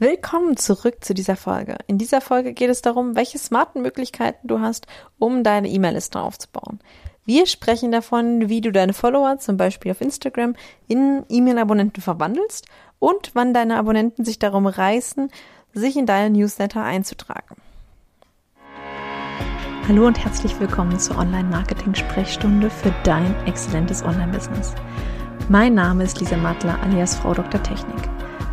Willkommen zurück zu dieser Folge. In dieser Folge geht es darum, welche smarten Möglichkeiten du hast, um deine E-Mail-Liste aufzubauen. Wir sprechen davon, wie du deine Follower, zum Beispiel auf Instagram, in E-Mail-Abonnenten verwandelst und wann deine Abonnenten sich darum reißen, sich in deine Newsletter einzutragen. Hallo und herzlich willkommen zur Online-Marketing-Sprechstunde für dein exzellentes Online-Business. Mein Name ist Lisa Matler alias Frau Dr. Technik.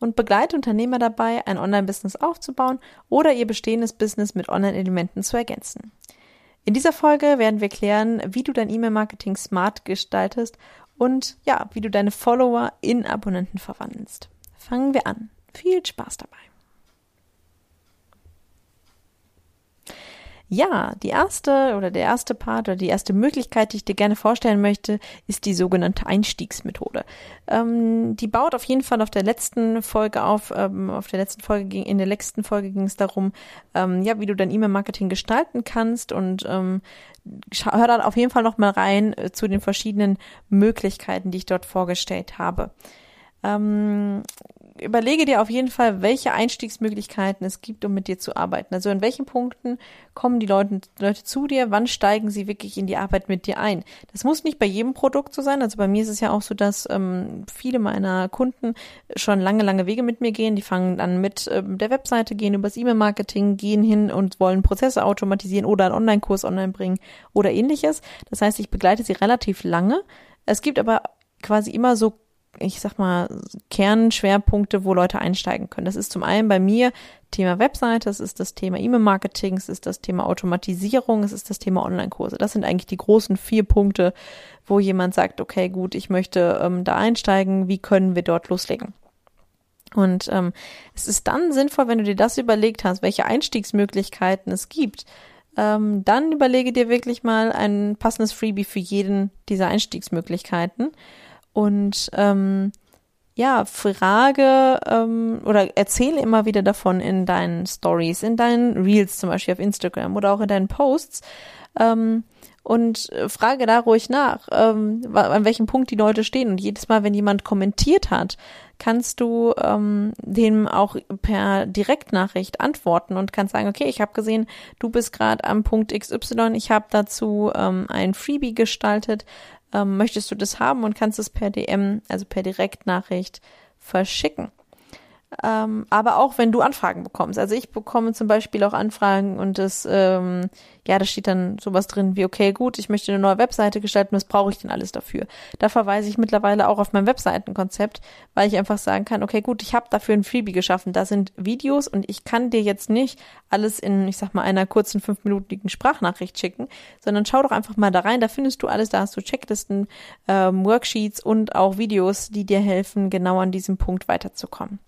und begleite Unternehmer dabei, ein Online-Business aufzubauen oder ihr bestehendes Business mit Online-Elementen zu ergänzen. In dieser Folge werden wir klären, wie du dein E-Mail-Marketing smart gestaltest und ja, wie du deine Follower in Abonnenten verwandelst. Fangen wir an. Viel Spaß dabei. Ja, die erste oder der erste Part oder die erste Möglichkeit, die ich dir gerne vorstellen möchte, ist die sogenannte Einstiegsmethode. Ähm, die baut auf jeden Fall auf der letzten Folge auf. Ähm, auf der letzten Folge ging, in der letzten Folge ging es darum, ähm, ja, wie du dein E-Mail-Marketing gestalten kannst und ähm, hör dann auf jeden Fall noch mal rein äh, zu den verschiedenen Möglichkeiten, die ich dort vorgestellt habe. Ähm, überlege dir auf jeden Fall, welche Einstiegsmöglichkeiten es gibt, um mit dir zu arbeiten. Also in welchen Punkten kommen die Leute, Leute zu dir, wann steigen sie wirklich in die Arbeit mit dir ein. Das muss nicht bei jedem Produkt so sein. Also bei mir ist es ja auch so, dass ähm, viele meiner Kunden schon lange, lange Wege mit mir gehen. Die fangen dann mit ähm, der Webseite, gehen übers E-Mail-Marketing, gehen hin und wollen Prozesse automatisieren oder einen Online-Kurs online bringen oder ähnliches. Das heißt, ich begleite sie relativ lange. Es gibt aber quasi immer so ich sag mal, Kernschwerpunkte, wo Leute einsteigen können. Das ist zum einen bei mir Thema Webseite, es ist das Thema E-Mail-Marketing, es ist das Thema Automatisierung, es ist das Thema Online-Kurse. Das sind eigentlich die großen vier Punkte, wo jemand sagt, okay, gut, ich möchte ähm, da einsteigen, wie können wir dort loslegen? Und ähm, es ist dann sinnvoll, wenn du dir das überlegt hast, welche Einstiegsmöglichkeiten es gibt, ähm, dann überlege dir wirklich mal ein passendes Freebie für jeden dieser Einstiegsmöglichkeiten und ähm, ja, frage ähm, oder erzähle immer wieder davon in deinen Stories, in deinen Reels zum Beispiel auf Instagram oder auch in deinen Posts ähm, und frage da ruhig nach, ähm, an welchem Punkt die Leute stehen. Und jedes Mal, wenn jemand kommentiert hat, kannst du ähm, dem auch per Direktnachricht antworten und kannst sagen, okay, ich habe gesehen, du bist gerade am Punkt XY, ich habe dazu ähm, ein Freebie gestaltet, ähm, möchtest du das haben und kannst es per DM, also per Direktnachricht verschicken. Ähm, aber auch wenn du Anfragen bekommst. Also ich bekomme zum Beispiel auch Anfragen und das, ähm, ja, da steht dann sowas drin wie, okay, gut, ich möchte eine neue Webseite gestalten, was brauche ich denn alles dafür? Da verweise ich mittlerweile auch auf mein Webseitenkonzept, weil ich einfach sagen kann, okay, gut, ich habe dafür ein Freebie geschaffen, da sind Videos und ich kann dir jetzt nicht alles in, ich sag mal, einer kurzen fünfminütigen Sprachnachricht schicken, sondern schau doch einfach mal da rein, da findest du alles, da hast du Checklisten, ähm, Worksheets und auch Videos, die dir helfen, genau an diesem Punkt weiterzukommen.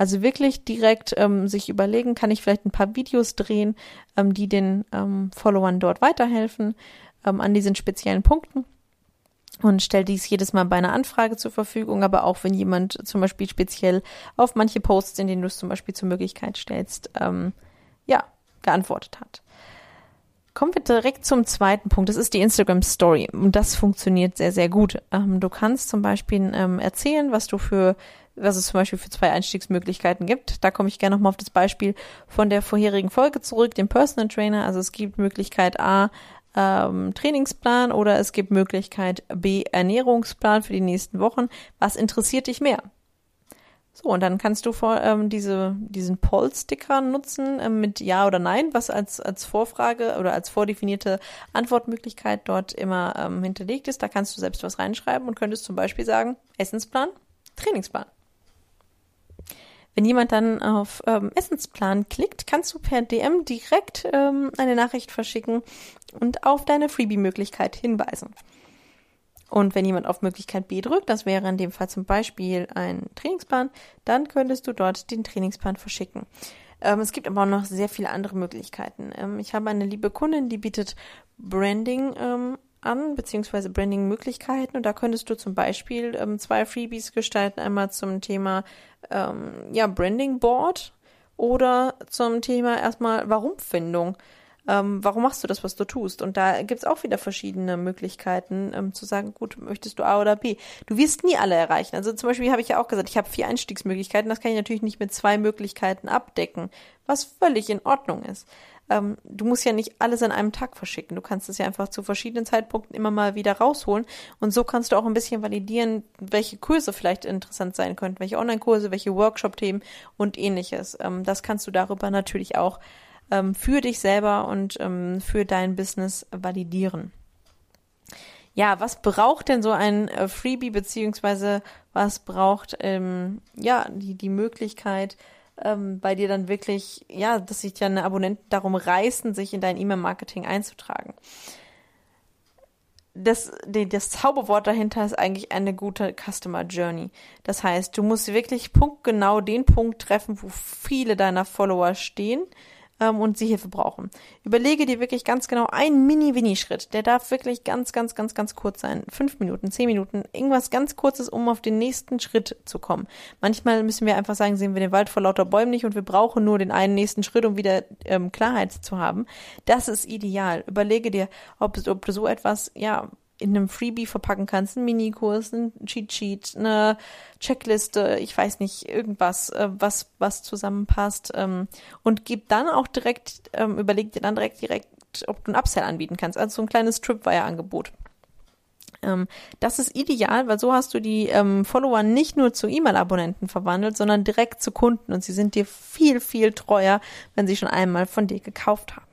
Also wirklich direkt ähm, sich überlegen, kann ich vielleicht ein paar Videos drehen, ähm, die den ähm, Followern dort weiterhelfen ähm, an diesen speziellen Punkten und stell dies jedes Mal bei einer Anfrage zur Verfügung, aber auch wenn jemand zum Beispiel speziell auf manche Posts, in denen du es zum Beispiel zur Möglichkeit stellst, ähm, ja, geantwortet hat. Kommen wir direkt zum zweiten Punkt. Das ist die Instagram Story. Und das funktioniert sehr, sehr gut. Ähm, du kannst zum Beispiel ähm, erzählen, was du für was es zum Beispiel für zwei Einstiegsmöglichkeiten gibt. Da komme ich gerne nochmal auf das Beispiel von der vorherigen Folge zurück, dem Personal Trainer. Also es gibt Möglichkeit A, ähm, Trainingsplan oder es gibt Möglichkeit B, Ernährungsplan für die nächsten Wochen. Was interessiert dich mehr? So, und dann kannst du vor, ähm, diese, diesen Poll-Sticker nutzen ähm, mit Ja oder Nein, was als, als Vorfrage oder als vordefinierte Antwortmöglichkeit dort immer ähm, hinterlegt ist. Da kannst du selbst was reinschreiben und könntest zum Beispiel sagen, Essensplan, Trainingsplan. Wenn jemand dann auf ähm, Essensplan klickt, kannst du per DM direkt ähm, eine Nachricht verschicken und auf deine Freebie-Möglichkeit hinweisen. Und wenn jemand auf Möglichkeit B drückt, das wäre in dem Fall zum Beispiel ein Trainingsplan, dann könntest du dort den Trainingsplan verschicken. Ähm, es gibt aber auch noch sehr viele andere Möglichkeiten. Ähm, ich habe eine liebe Kundin, die bietet Branding ähm, an, beziehungsweise Branding-Möglichkeiten. Und da könntest du zum Beispiel ähm, zwei Freebies gestalten. Einmal zum Thema ähm, ja, Branding Board oder zum Thema erstmal Warumfindung ähm, warum machst du das, was du tust? Und da gibt's auch wieder verschiedene Möglichkeiten ähm, zu sagen, gut, möchtest du A oder B? Du wirst nie alle erreichen. Also zum Beispiel habe ich ja auch gesagt, ich habe vier Einstiegsmöglichkeiten, das kann ich natürlich nicht mit zwei Möglichkeiten abdecken, was völlig in Ordnung ist. Ähm, du musst ja nicht alles an einem Tag verschicken. Du kannst es ja einfach zu verschiedenen Zeitpunkten immer mal wieder rausholen. Und so kannst du auch ein bisschen validieren, welche Kurse vielleicht interessant sein könnten, welche Online-Kurse, welche Workshop-Themen und ähnliches. Ähm, das kannst du darüber natürlich auch ähm, für dich selber und ähm, für dein Business validieren. Ja, was braucht denn so ein äh, Freebie, beziehungsweise was braucht ähm, ja die, die Möglichkeit, ähm, bei dir dann wirklich, ja, dass sich deine Abonnenten darum reißen, sich in dein E-Mail-Marketing einzutragen. Das, das Zauberwort dahinter ist eigentlich eine gute Customer Journey. Das heißt, du musst wirklich punktgenau den Punkt treffen, wo viele deiner Follower stehen ähm, und sie Hilfe brauchen. Überlege dir wirklich ganz genau einen Mini-Winnie-Schritt. Der darf wirklich ganz, ganz, ganz, ganz kurz sein. Fünf Minuten, zehn Minuten, irgendwas ganz Kurzes, um auf den nächsten Schritt zu kommen. Manchmal müssen wir einfach sagen, sehen wir den Wald vor lauter Bäumen nicht und wir brauchen nur den einen nächsten Schritt, um wieder ähm, Klarheit zu haben. Das ist ideal. Überlege dir, ob, ob du so etwas, ja, in einem Freebie verpacken kannst, einen Minikurs, ein Cheat Sheet, eine Checkliste, ich weiß nicht, irgendwas, äh, was, was zusammenpasst. Ähm, und gib dann auch direkt, ähm, überleg dir dann direkt, direkt, ob du ein Upsell anbieten kannst, also so ein kleines Tripwire-Angebot. Ähm, das ist ideal, weil so hast du die Follower nicht nur zu E-Mail-Abonnenten verwandelt, sondern direkt zu Kunden und sie sind dir viel, viel treuer, wenn sie schon einmal von dir gekauft haben.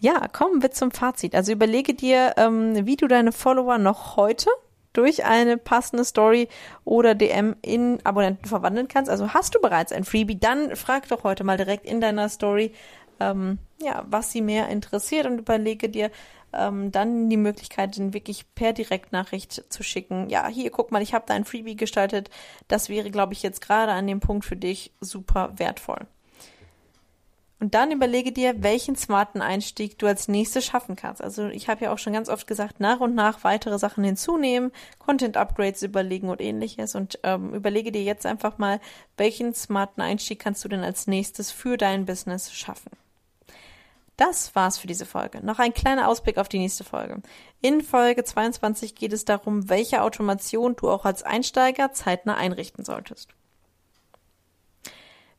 Ja, kommen wir zum Fazit. Also überlege dir, ähm, wie du deine Follower noch heute durch eine passende Story oder DM in Abonnenten verwandeln kannst. Also hast du bereits ein Freebie, dann frag doch heute mal direkt in deiner Story, ähm, ja, was sie mehr interessiert und überlege dir ähm, dann die Möglichkeit, den wirklich per Direktnachricht zu schicken. Ja, hier guck mal, ich habe da ein Freebie gestaltet. Das wäre, glaube ich, jetzt gerade an dem Punkt für dich super wertvoll. Und dann überlege dir, welchen smarten Einstieg du als nächstes schaffen kannst. Also ich habe ja auch schon ganz oft gesagt, nach und nach weitere Sachen hinzunehmen, Content-Upgrades überlegen und ähnliches. Und ähm, überlege dir jetzt einfach mal, welchen smarten Einstieg kannst du denn als nächstes für dein Business schaffen. Das war's für diese Folge. Noch ein kleiner Ausblick auf die nächste Folge. In Folge 22 geht es darum, welche Automation du auch als Einsteiger zeitnah einrichten solltest.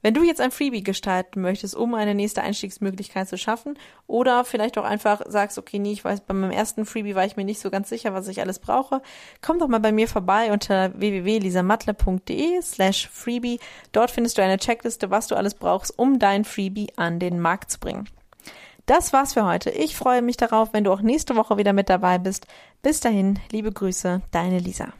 Wenn du jetzt ein Freebie gestalten möchtest, um eine nächste Einstiegsmöglichkeit zu schaffen, oder vielleicht auch einfach sagst, okay, nee, ich weiß, bei meinem ersten Freebie war ich mir nicht so ganz sicher, was ich alles brauche, komm doch mal bei mir vorbei unter www.lisamatle.de slash Freebie. Dort findest du eine Checkliste, was du alles brauchst, um dein Freebie an den Markt zu bringen. Das war's für heute. Ich freue mich darauf, wenn du auch nächste Woche wieder mit dabei bist. Bis dahin, liebe Grüße, deine Lisa.